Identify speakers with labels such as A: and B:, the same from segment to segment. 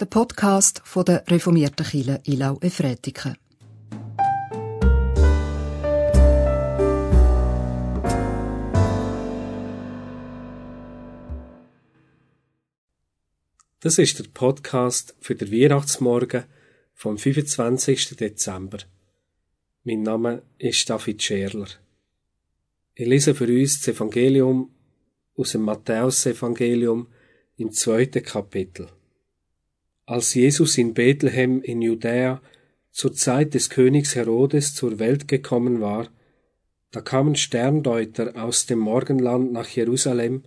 A: der Podcast von der reformierten Kirche Ilau Efretiken.
B: Das ist der Podcast für den Weihnachtsmorgen vom 25. Dezember. Mein Name ist David Scherler. Ich lese für uns das Evangelium aus dem Matthäusevangelium im zweiten Kapitel. Als Jesus in Bethlehem in Judäa zur Zeit des Königs Herodes zur Welt gekommen war, da kamen Sterndeuter aus dem Morgenland nach Jerusalem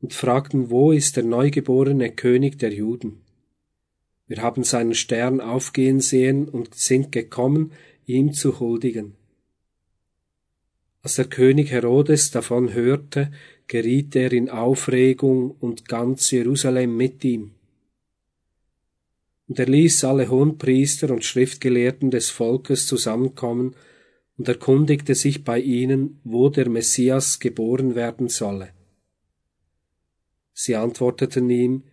B: und fragten, wo ist der neugeborene König der Juden? Wir haben seinen Stern aufgehen sehen und sind gekommen, ihm zu huldigen. Als der König Herodes davon hörte, geriet er in Aufregung und ganz Jerusalem mit ihm. Und er ließ alle Hohenpriester und Schriftgelehrten des Volkes zusammenkommen und erkundigte sich bei ihnen, wo der Messias geboren werden solle. Sie antworteten ihm,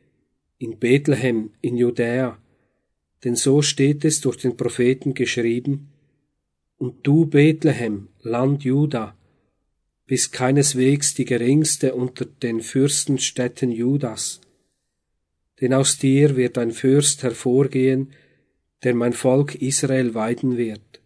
B: in Bethlehem, in Judäa, denn so steht es durch den Propheten geschrieben, und du, Bethlehem, Land Juda, bist keineswegs die geringste unter den Fürstenstädten Judas, denn aus dir wird ein Fürst hervorgehen, der mein Volk Israel weiden wird.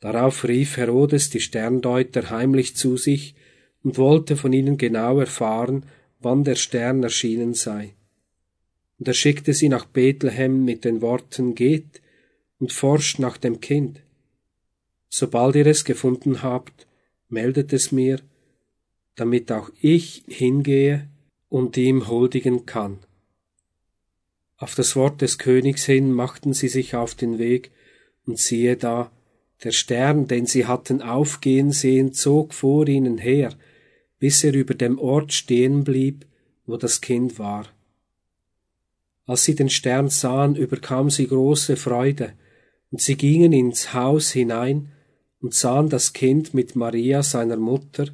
B: Darauf rief Herodes die Sterndeuter heimlich zu sich und wollte von ihnen genau erfahren, wann der Stern erschienen sei. Und er schickte sie nach Bethlehem mit den Worten Geht und forscht nach dem Kind. Sobald ihr es gefunden habt, meldet es mir, damit auch ich hingehe und ihm huldigen kann. Auf das Wort des Königs hin machten sie sich auf den Weg, und siehe da, der Stern, den sie hatten aufgehen sehen, zog vor ihnen her, bis er über dem Ort stehen blieb, wo das Kind war. Als sie den Stern sahen, überkam sie große Freude, und sie gingen ins Haus hinein und sahen das Kind mit Maria seiner Mutter,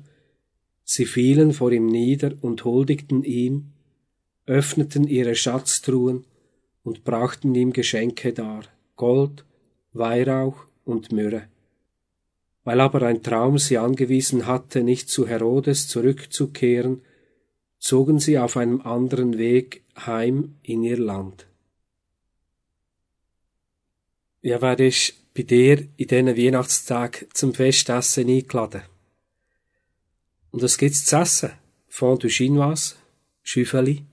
B: sie fielen vor ihm nieder und huldigten ihm, öffneten ihre Schatztruhen und brachten ihm Geschenke dar, Gold, Weihrauch und Myrrhe. Weil aber ein Traum sie angewiesen hatte, nicht zu Herodes zurückzukehren, zogen sie auf einem anderen Weg heim in ihr Land. Ja, wer ist bei dir in diesen Weihnachtstagen zum Festessen eingeladen? Und was gibt's zu essen? Fondue Chinoise, Schüffeli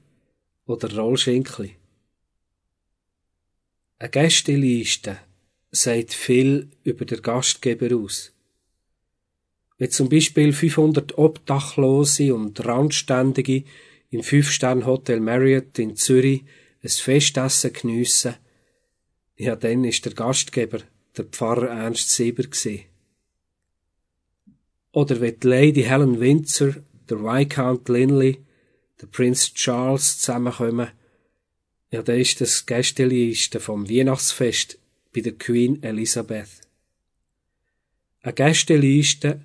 B: oder Rollschenkli? Eine Gästeliste sagt viel über den Gastgeber aus. Wenn zum Beispiel 500 Obdachlose und Randständige im Fünf-Stern-Hotel Marriott in Zürich ein Festessen geniessen, ja, dann ist der Gastgeber der Pfarrer Ernst Sieber gewesen. Oder wenn die Lady Helen Windsor, der Viscount Linley, der Prince Charles zusammenkommen, ja, dann ist das Gästeliste vom Weihnachtsfest bei der Queen Elizabeth. Eine Gästeliste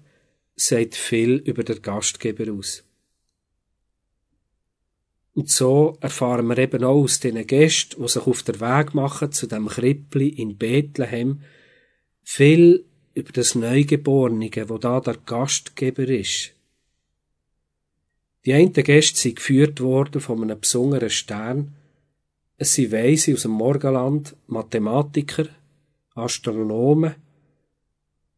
B: sagt viel über den Gastgeber aus. Und so erfahren wir eben auch aus diesen Gästen, die sich auf der Weg machen zu dem Krippli in Bethlehem, viel über das Neugeborene, wo da der Gastgeber ist. Die einen Gäste sind geführt worden von einem besonderen Stern. Es sind Weise aus dem Morgenland, Mathematiker, Astronomen,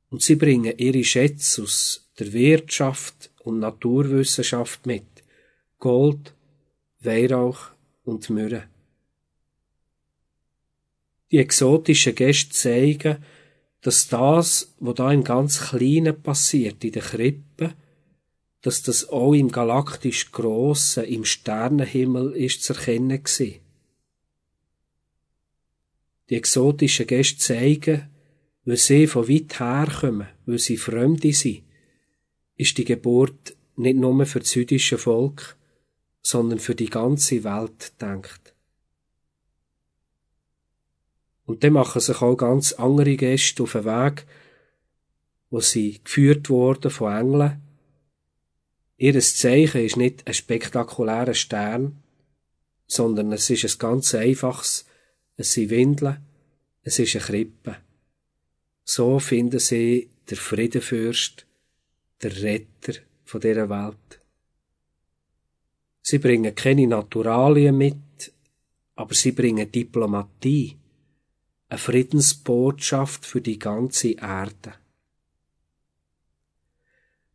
B: und sie bringen ihre Schätze aus der Wirtschaft und Naturwissenschaft mit. Gold, Weihrauch und Myrrhe. Die exotischen Gäste zeigen, dass das, was da im ganz Kleinen passiert, in der Krippe, dass das auch im galaktisch Grossen, im Sternenhimmel ist zu erkennen gewesen. Die exotischen Gäste zeigen, weil sie von weit her kommen, weil sie Fremde sind, ist die Geburt nicht nur für das jüdische Volk, sondern für die ganze Welt denkt. Und dann machen sich auch ganz andere Gäste auf den Weg, wo sie geführt wurden von Engeln. Ihres Zeichen ist nicht ein spektakulärer Stern, sondern es ist ein ganz einfaches, es sind Windeln, es ist eine Krippe. So finden sie der Friedenfürst, der Retter von dieser Welt. Sie bringen keine Naturalien mit, aber sie bringen Diplomatie, eine Friedensbotschaft für die ganze Erde.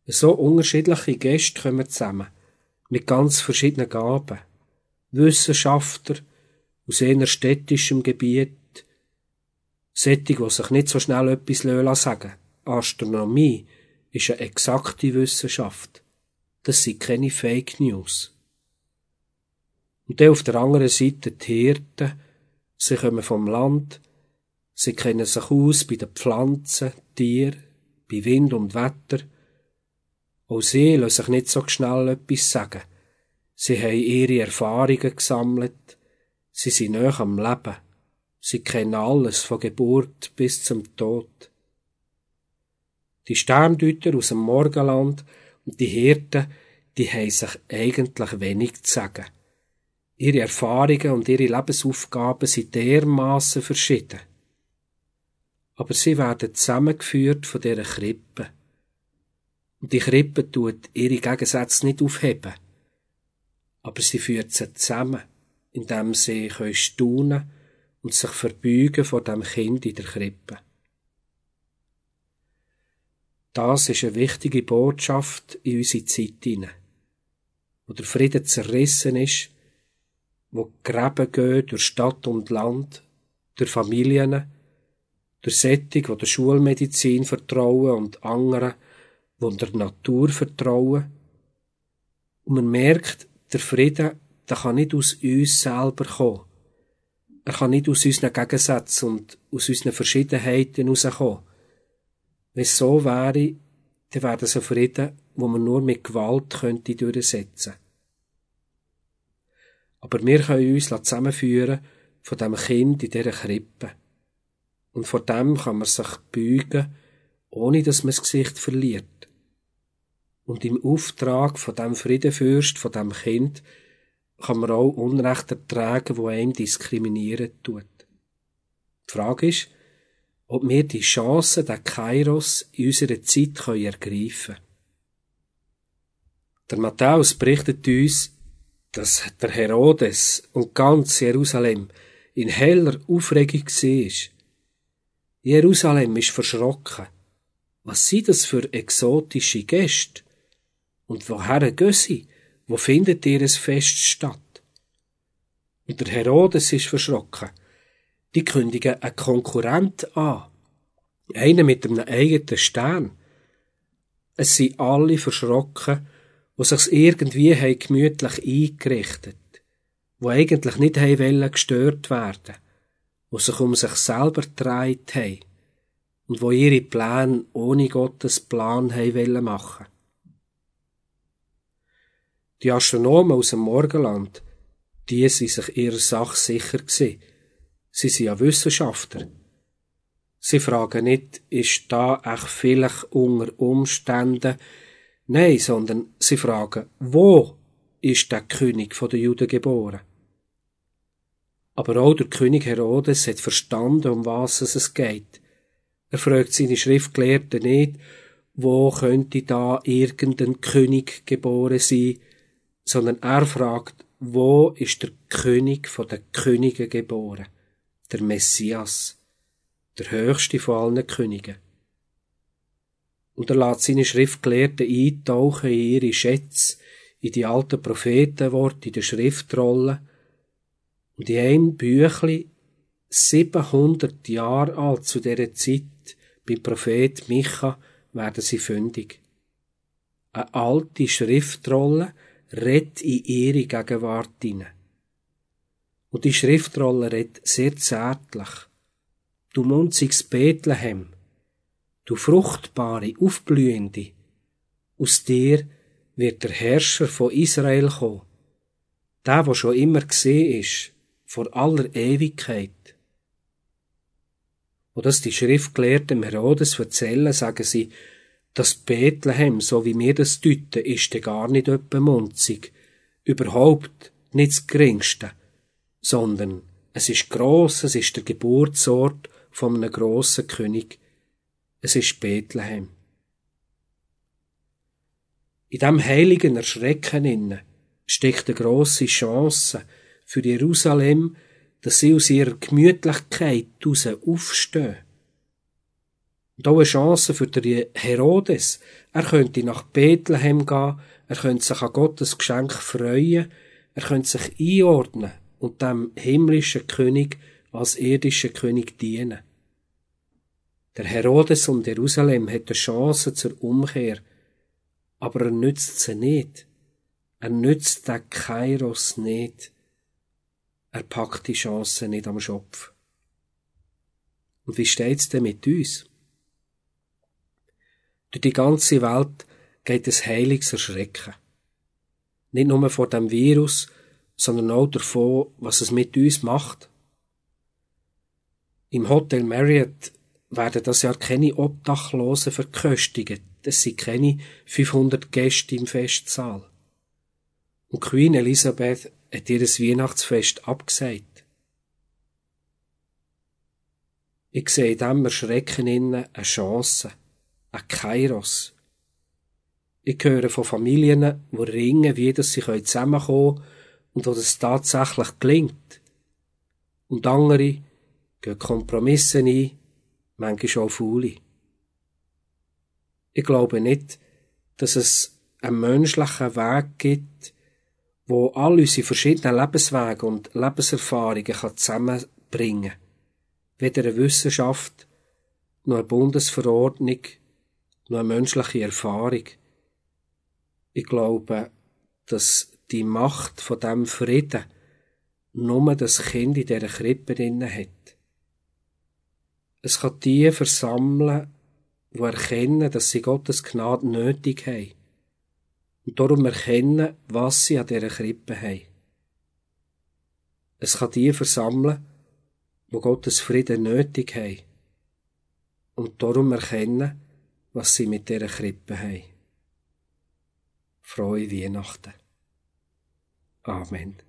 B: So unterschiedliche Gäste kommen zusammen, mit ganz verschiedenen Gaben. Wissenschaftler aus eher städtischem Gebiet, Sättig, die sich nicht so schnell etwas sagen lassen. Astronomie ist eine exakte Wissenschaft. Das sind keine Fake News. Und dann auf der anderen Seite die Hirten. Sie kommen vom Land. Sie kennen sich aus bei den Pflanzen, Tieren, bei Wind und Wetter. Auch sie lassen sich nicht so schnell etwas sagen. Sie haben ihre Erfahrungen gesammelt. Sie sind näher am Leben. Sie kennen alles von Geburt bis zum Tod. Die Sterndeuter aus dem Morgenland und die Hirten, die haben sich eigentlich wenig zu sagen. Ihre Erfahrungen und ihre Lebensaufgaben sind dermaßen verschieden. Aber sie werden zusammengeführt von dieser Krippe. Und die Krippe tut ihre Gegensätze nicht aufheben. Aber sie führt sie zusammen, indem sie staunen können und sich verbeugen vor dem Kind in der Krippe. Das ist eine wichtige Botschaft in unsere Zeit hinein, wo der Frieden zerrissen ist, wo Gräben gehen durch Stadt und Land, durch Familien, durch Sättig, die der Schulmedizin vertrauen und anderen, die der Natur vertrauen. Und man merkt, der Frieden, der kann nicht aus uns selber kommen, er kann nicht aus unseren Gegensätzen und aus unseren Verschiedenheiten herauskommen. Wenn es so wäre, dann wäre das ein Frieden, wo man nur mit Gewalt könnte durchsetzen Aber wir können uns zusammenführen von dem Kind in dieser Krippe. Und vor dem kann man sich beugen, ohne dass man das Gesicht verliert. Und im Auftrag von dem Friedenfürst, von dem Kind, kann man auch Unrecht ertragen, wo einem diskriminieren tut. Die Frage ist, ob wir die Chance der Kairos in unserer Zeit ergreifen können. Der Matthäus berichtet uns, dass der Herodes und ganz Jerusalem in heller Aufregung war. Jerusalem ist verschrocken. Was sind das für exotische Gäste? Und woher gehen sie? Wo findet ihr es Fest statt? Und der Herodes ist verschrocken. Die kündigen einen Konkurrent an. Einen mit einem eigenen Stern. Es sind alle verschrocken, wo sich's irgendwie haben gemütlich eingerichtet, wo eigentlich nicht wollen gestört werden, wo sich um sich selber gedreht haben und wo ihre Pläne ohne Gottes Plan haben machen die Astronomen aus dem Morgenland, die sind sich ihrer Sache sicher gewesen. Sie sind ja Wissenschaftler. Sie fragen nicht, ist da echt vielleicht unter Umständen, nein, sondern sie fragen, wo ist der König der Juden geboren? Aber auch der König Herodes hat verstanden, um was es geht. Er fragt seine Schriftgelehrten nicht, wo könnte da irgendein König geboren sein, sondern er fragt, wo ist der König von den Königen geboren? Der Messias, der höchste von allen Königen. Und er lässt seine Schriftgelehrten eintauchen in ihre Schätze, in die alten Prophetenworte, in den Schriftrollen. Und in einem Büchli, 700 Jahre alt zu dieser Zeit, beim Prophet Micha, werden sie fündig. Eine alte Schriftrolle, redet in ihre Gegenwart hinein. Und die Schriftrolle redet sehr zärtlich. Du munziges Bethlehem, du fruchtbare, aufblühende, aus dir wird der Herrscher von Israel kommen, der, der schon immer gesehen ist, vor aller Ewigkeit. Wo das die Schriftgelehrten Herodes erzählen, sagen sie, das Bethlehem, so wie wir das deuten, ist gar nicht öppe munzig. Überhaupt nicht das Geringste. sondern es ist gross, es ist der Geburtsort von einem grossen König. Es ist Bethlehem. In diesem heiligen Erschrecken innen steckt eine grosse Chance für Jerusalem, dass sie aus ihrer Gemütlichkeit heraus aufstehen. Und auch eine Chance für den Herodes. Er könnte nach Bethlehem gehen, er könnte sich an Gottes Geschenk freuen, er könnte sich einordnen und dem himmlischen König als irdischen König dienen. Der Herodes um Jerusalem hat eine Chance zur Umkehr, aber er nützt sie nicht. Er nützt den Kairos nicht. Er packt die Chance nicht am Schopf. Und wie steht's denn mit uns? Durch die ganze Welt geht es heiliges Erschrecken. Nicht nur vor dem Virus, sondern auch davon, was es mit uns macht. Im Hotel Marriott werden das Jahr keine Obdachlosen verköstigt. Es sind keine 500 Gäste im Festsaal. Und Queen Elisabeth hat ihr Weihnachtsfest abgesagt. Ich sehe in diesem Erschrecken eine Chance, ein Kairos. Ich höre von Familien, die ringen, wie das sie zusammenkommen können und wo das tatsächlich gelingt. Und andere gehen Kompromisse ein, manchmal auch faule. Ich glaube nicht, dass es einen menschlichen Weg gibt, wo all unsere verschiedenen Lebenswege und Lebenserfahrungen zusammenbringen kann. Weder eine Wissenschaft, noch eine Bundesverordnung, noch eine menschliche Erfahrung. Ich glaube, dass die Macht von dem Frieden nur das Kind in dieser Krippe drinnen hat. Es kann die versammeln, die erkennen, dass sie Gottes Gnade nötig haben. Und darum erkennen, was sie an dieser Krippe haben. Es kann die versammeln, die Gottes Frieden nötig haben. Und darum erkennen, was sie mit dieser Krippe haben. Frohe Weihnachten. Amen.